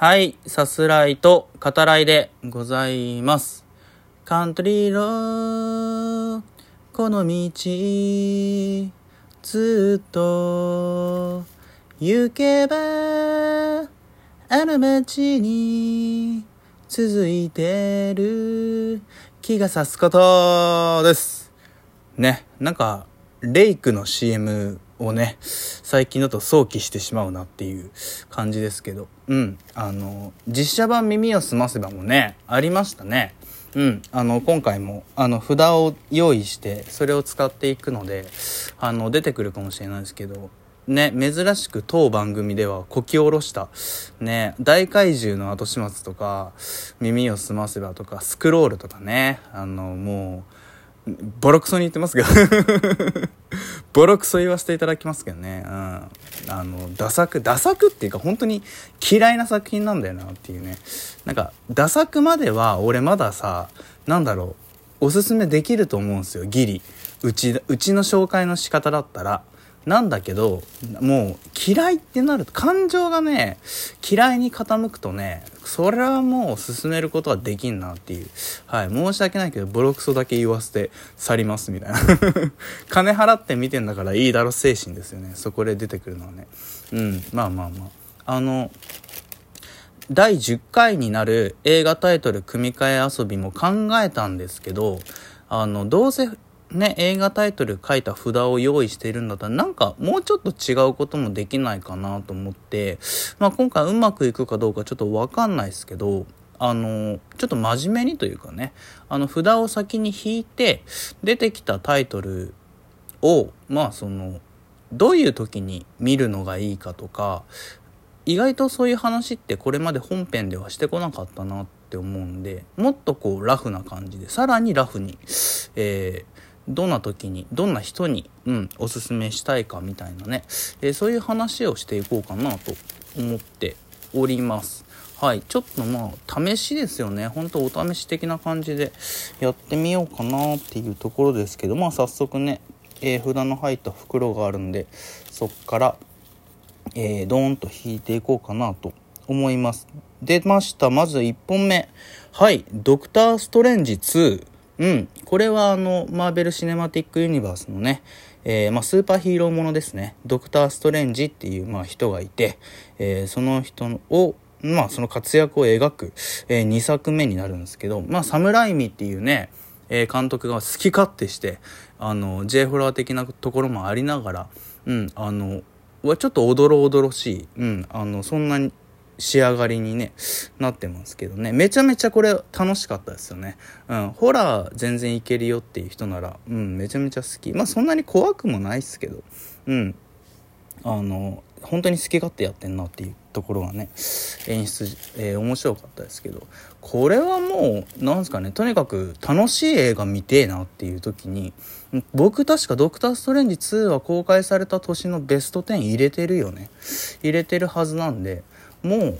はい、さすらいと語らいでございます。カントリーロー、この道、ずっと行けば、あの街に続いてる気がさすことです。ね、なんか、レイクの CM をね、最近だと想起してしまうなっていう感じですけど、うん、あの、実写版耳をすませばもね、ありましたね。うん、あの、今回も、あの、札を用意して、それを使っていくので、あの、出てくるかもしれないですけど、ね、珍しく当番組ではこき下ろした、ね、大怪獣の後始末とか、耳をすませばとか、スクロールとかね、あの、もう、ボロクソに言ってますけど。ボロクソ言わせていただきますけどね、うん、あのダ作ダ作っていうか本当に嫌いな作品なんだよなっていうね。なんかダ作までは俺まださなんだろうおすすめできると思うんですよ。ギリ。うちうちの紹介の仕方だったら。なんだけどもう嫌いってなると感情がね嫌いに傾くとねそれはもう進めることはできんなっていう。はい申し訳ないけどボロクソだけ言わせて去りますみたいな。金払って見てんだからいいだろ精神ですよね。そこで出てくるのはね。うんまあまあまあ。あの第10回になる映画タイトル組み替え遊びも考えたんですけどあのどうせね、映画タイトル書いた札を用意しているんだったら、なんかもうちょっと違うこともできないかなと思って、まあ今回うまくいくかどうかちょっとわかんないですけど、あの、ちょっと真面目にというかね、あの札を先に引いて、出てきたタイトルを、まあその、どういう時に見るのがいいかとか、意外とそういう話ってこれまで本編ではしてこなかったなって思うんで、もっとこうラフな感じで、さらにラフに、えーどんな時にどんな人に、うん、おすすめしたいかみたいなね、えーそういう話をしていこうかなと思っております。はいちょっとまあ試しですよね。本当お試し的な感じでやってみようかなっていうところですけどまあ早速ね、えー札の入った袋があるんでそっから、えー、ドーンと引いていこうかなと思います。出ました。まず1本目。はい「ドクター・ストレンジ2」うん。これはあの、マーベル・シネマティック・ユニバースのね、えーまあ、スーパーヒーローものですね。ドクター・ストレンジっていう、まあ、人がいて、えーその人を、まあ、その活躍を描く、え2作目になるんですけど、まあ、サムライミっていうね、え監督が好き勝手して、あの、J フロア的なところもありながら、うん、あの、はちょっとおどろおどろしい、うん、あの、そんなに、仕上がりにねなってますけどね。めちゃめちゃこれ楽しかったですよね。うん。ホラー全然いけるよっていう人ならうんめちゃめちゃ好き。まあそんなに怖くもないっすけど。うん。あの本当に好き勝手やってんなっていうところがね演出、えー面白かったですけど。これはもうなんすかねとにかく楽しい映画見てえなっていう時に僕確か「ドクター・ストレンジ2」は公開された年のベスト10入れてるよね。入れてるはずなんでもう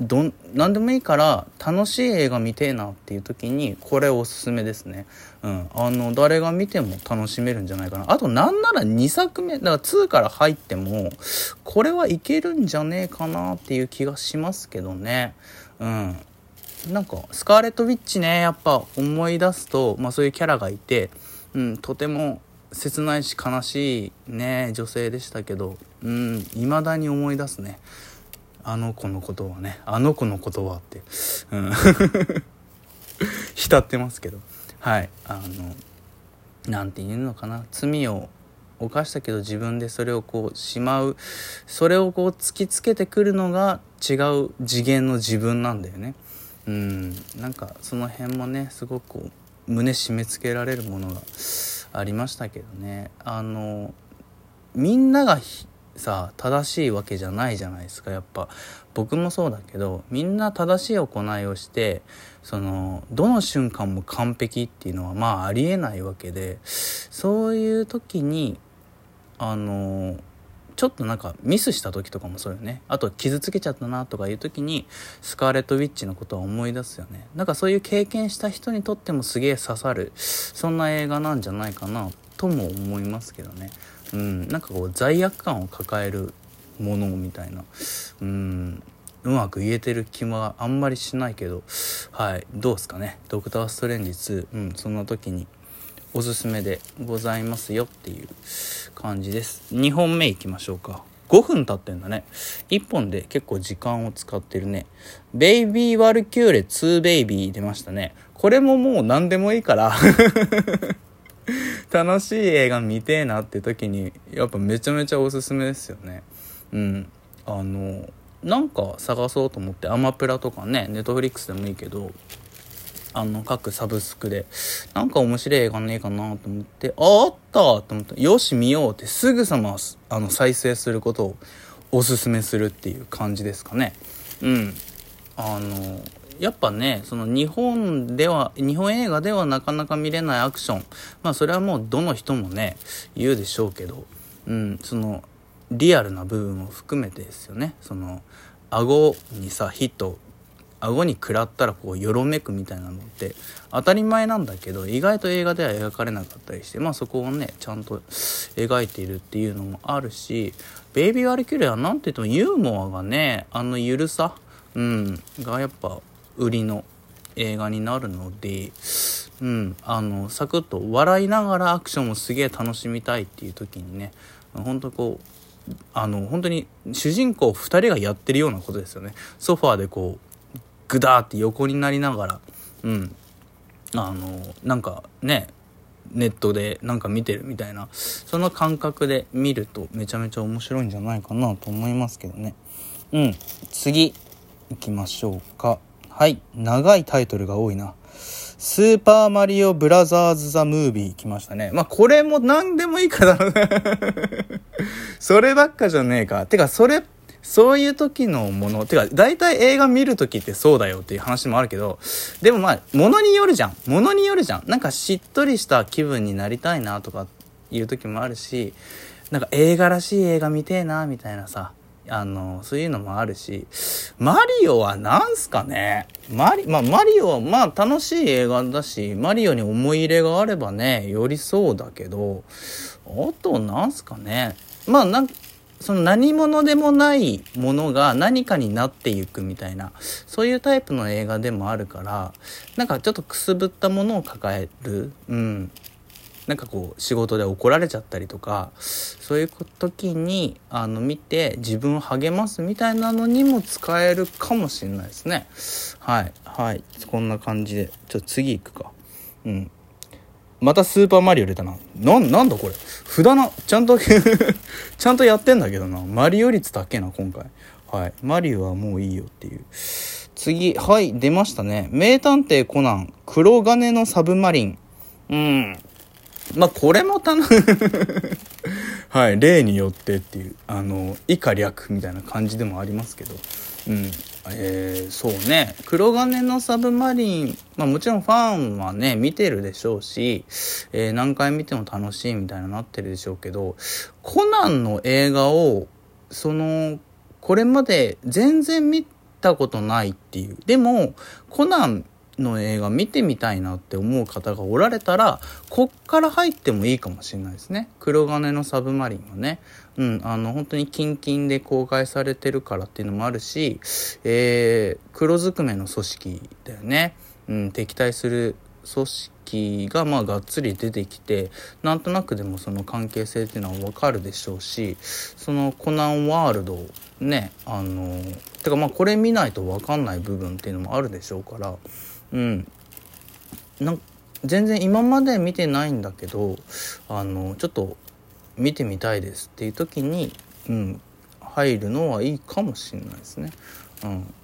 ど何でもいいから楽しい映画見てえなっていう時にこれおすすめですね。うん。あの誰が見ても楽しめるんじゃないかな。あとなんなら2作目だから2から入ってもこれはいけるんじゃねえかなっていう気がしますけどね。うん。なんかスカーレット・ウィッチねやっぱ思い出すと、まあ、そういうキャラがいて、うん、とても切ないし悲しいね女性でしたけどうん未だに思い出すね。あの子のことはねあの子のことはって、うん、浸ってますけど。はい。あのなんて言うのかな。罪を犯したけど自分でそれをこうしまう。それをこう突きつけてくるのが違う次元の自分なんだよね。うん。なんかその辺もねすごく胸締め付けられるものがありましたけどね。あのみんながさ正しいわけじゃないじゃないですか。やっぱ僕もそうだけどみんな正しい行いをしてそのどの瞬間も完璧っていうのはまあありえないわけでそういう時にあのちょっとなんかミスした時とかもそうよね。あと傷つけちゃったなとかいう時にスカーレット・ウィッチのことは思い出すよね。なんかそういう経験した人にとってもすげえ刺さるそんな映画なんじゃないかなとも思いますけどね。うん。なんかこう罪悪感を抱えるものみたいな。うん。うまく言えてる気はあんまりしないけど。はい。どうですかね「ドクター・ストレンジ2」うん。そんな時におすすめでございますよっていう感じです。2本目いきましょうか。5分経ってんだね。1本で結構時間を使ってるね「ベイビー・ワルキューレ2ベイビー」出ましたね。これももう何でもいいから。楽しい映画見てえなって時にやっぱめちゃめちゃおすすめですよね。うん。あのなんか探そうと思ってアマプラとかねネットフリックスでもいいけどあの各サブスクでなんか面白い映画ねえかなと思ってああったと思ってよし見ようってすぐさまあの再生することをおすすめするっていう感じですかね。うん。あのやっぱねその日本では日本映画ではなかなか見れないアクション。まあそれはもうどの人もね言うでしょうけど、うん、そのリアルな部分を含めてですよね。その顎にさヒット顎に食らったらこうよろめくみたいなのって当たり前なんだけど意外と映画では描かれなかったりしてまあそこをねちゃんと描いているっていうのもあるし「ベイビー・ワルキュレ」は何て言ってもユーモアがねあのゆるさ、うん、がやっぱ売りの映画になるので、うん、あのサクッと笑いながらアクションをすげえ楽しみたいっていう時にね本当こうあの本当に主人公2人がやってるようなことですよね。ソファーでこうグダーって横になりながらうんあのなんかねネットでなんか見てるみたいなその感覚で見るとめちゃめちゃ面白いんじゃないかなと思いますけどね。うん次行きましょうか。はい。長いタイトルが多いな。スーパーマリオブラザーズ・ザ・ムービー来ましたね。まあ、これも何でもいいから そればっかじゃねえか。てか、それ、そういう時のもの。てか、大体映画見る時ってそうだよっていう話もあるけど、でもまあ、ものによるじゃん。ものによるじゃん。なんかしっとりした気分になりたいなとかいう時もあるし、なんか映画らしい映画見てえなみたいなさ。あの、そういうのもあるし、マリオは何すかね？マリ、まあ、マリオは、まあ、楽しい映画だし、マリオに思い入れがあればね、よりそうだけど、あと、何すかね？まあ、なんその何者でもないものが何かになっていくみたいな、そういうタイプの映画でもあるから、なんかちょっとくすぶったものを抱える、うん、なんかこう仕事で怒られちゃったりとかそういう時にあの見て自分を励ますみたいなのにも使えるかもしれないですねはいはいこんな感じでちょっと次行くかうんまたスーパーマリオ出たな。な、なんだこれ。札な、ちゃんと ちゃんとやってんだけどな。マリオ率だけな、今回。はい。マリオはもういいよっていう。次、はい、出ましたね。名探偵コナン、黒金のサブマリン。うん。まあ、これもたの はい、例によってっていう、あの、以下略みたいな感じでもありますけど、うん。えー、そうね、黒金のサブマリン、まあもちろんファンはね、見てるでしょうし、えー、何回見ても楽しいみたいななってるでしょうけど、コナンの映画を、その、これまで全然見たことないっていう。でも、コナンの映画見てみたいなって思う方がおられたらこっから入ってもいいかもしれないですね。黒金のサブマリンはね。うんあの本当にキンキンで公開されてるからっていうのもあるし、えー、黒ずくめの組織だよね、うん、敵対する組織がまあがっつり出てきてなんとなくでもその関係性っていうのは分かるでしょうしそのコナンワールドねあのてかまあこれ見ないと分かんない部分っていうのもあるでしょうからうん。なん全然今まで見てないんだけどあのちょっと見てみたいですっていう時に、うん、入るのはいいかもしれないですね。うん、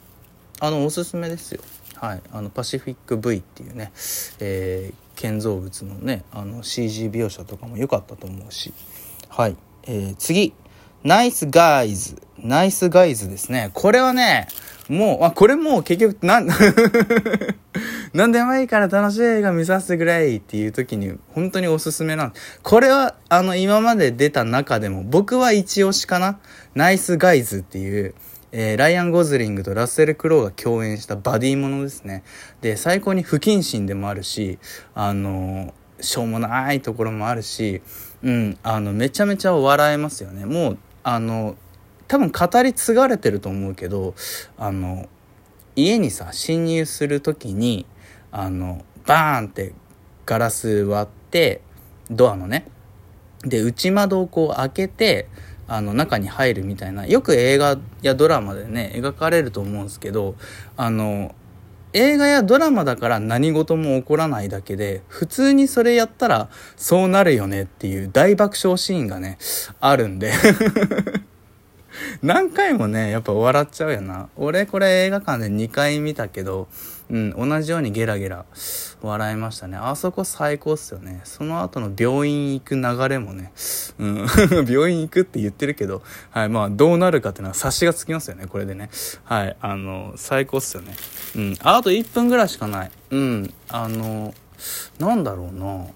あのおすすめですよ。はい、あのパシフィック V っていうね、えー、建造物のねあの CG 描写とかも良かったと思うし。はい、えー、次。ナイスガイズナイスガイズですね。これはねもう、あ、これもう結局、なん、なんでもいいから楽しい映画見させてくれっていう時に本当におすすめなんこれは、あの、今まで出た中でも僕は一押しかなナイスガイズっていう、えー、ライアン・ゴズリングとラッセル・クロウが共演したバディものですね。で、最高に不謹慎でもあるし、あのー、しょうもないところもあるし、うん、あの、めちゃめちゃ笑えますよね。もう、あの、多分語り継がれてると思うけどあの家にさ侵入する時にあのバーンってガラス割ってドアのねで内窓をこう開けてあの中に入るみたいなよく映画やドラマでね描かれると思うんですけどあの映画やドラマだから何事も起こらないだけで普通にそれやったらそうなるよねっていう大爆笑シーンがねあるんで。何回もねやっぱ笑っちゃうよな俺これ映画館で2回見たけどうん、同じようにゲラゲラ笑いましたね。あそこ最高っすよね。その後の病院行く流れもね、うん、病院行くって言ってるけど、はい、まあどうなるかっていうのは察しがつきますよね、これでね。はい、あの、最高っすよね。うん、あと1分ぐらいしかない。うん、あの、なんだろうな。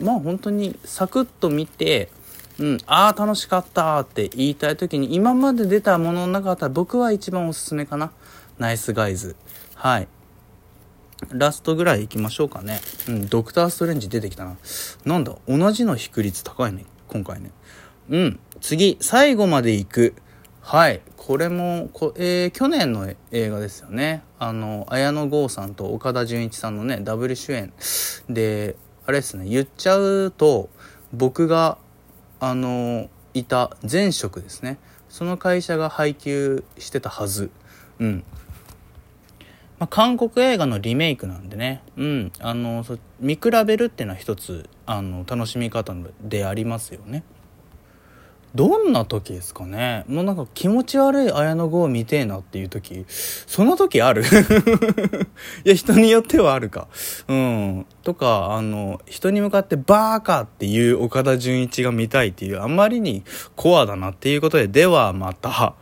まあ本当にサクッと見て、うん、ああ、楽しかったって言いたい時に、今まで出たものの中だったら僕は一番おすすめかな。ナイスガイズ。はい。ラストぐらい行きましょうかね。うん、ドクターストレンジ出てきたな。なんだ、同じの比率高いね、今回ね。うん、次、最後まで行く。はい。これも、こえー、去年の映画ですよね。あの、綾野剛さんと岡田准一さんのね、ダブル主演。で、あれですね、言っちゃうと、僕が、あの、いた前職ですね。その会社が配給してたはず。うん。まあ、韓国映画のリメイクなんでね、うん、あの見比べるっていうのは一つあの楽しみ方でありますよね。どんな時ですかね？もうなんか気持ち悪い綾野剛を見てえなっていう時。その時ある？いや人によってはあるか。うん。とかあの人に向かってバーカっていう岡田准一が見たいっていうあんまりにコアだなっていうことでではまた。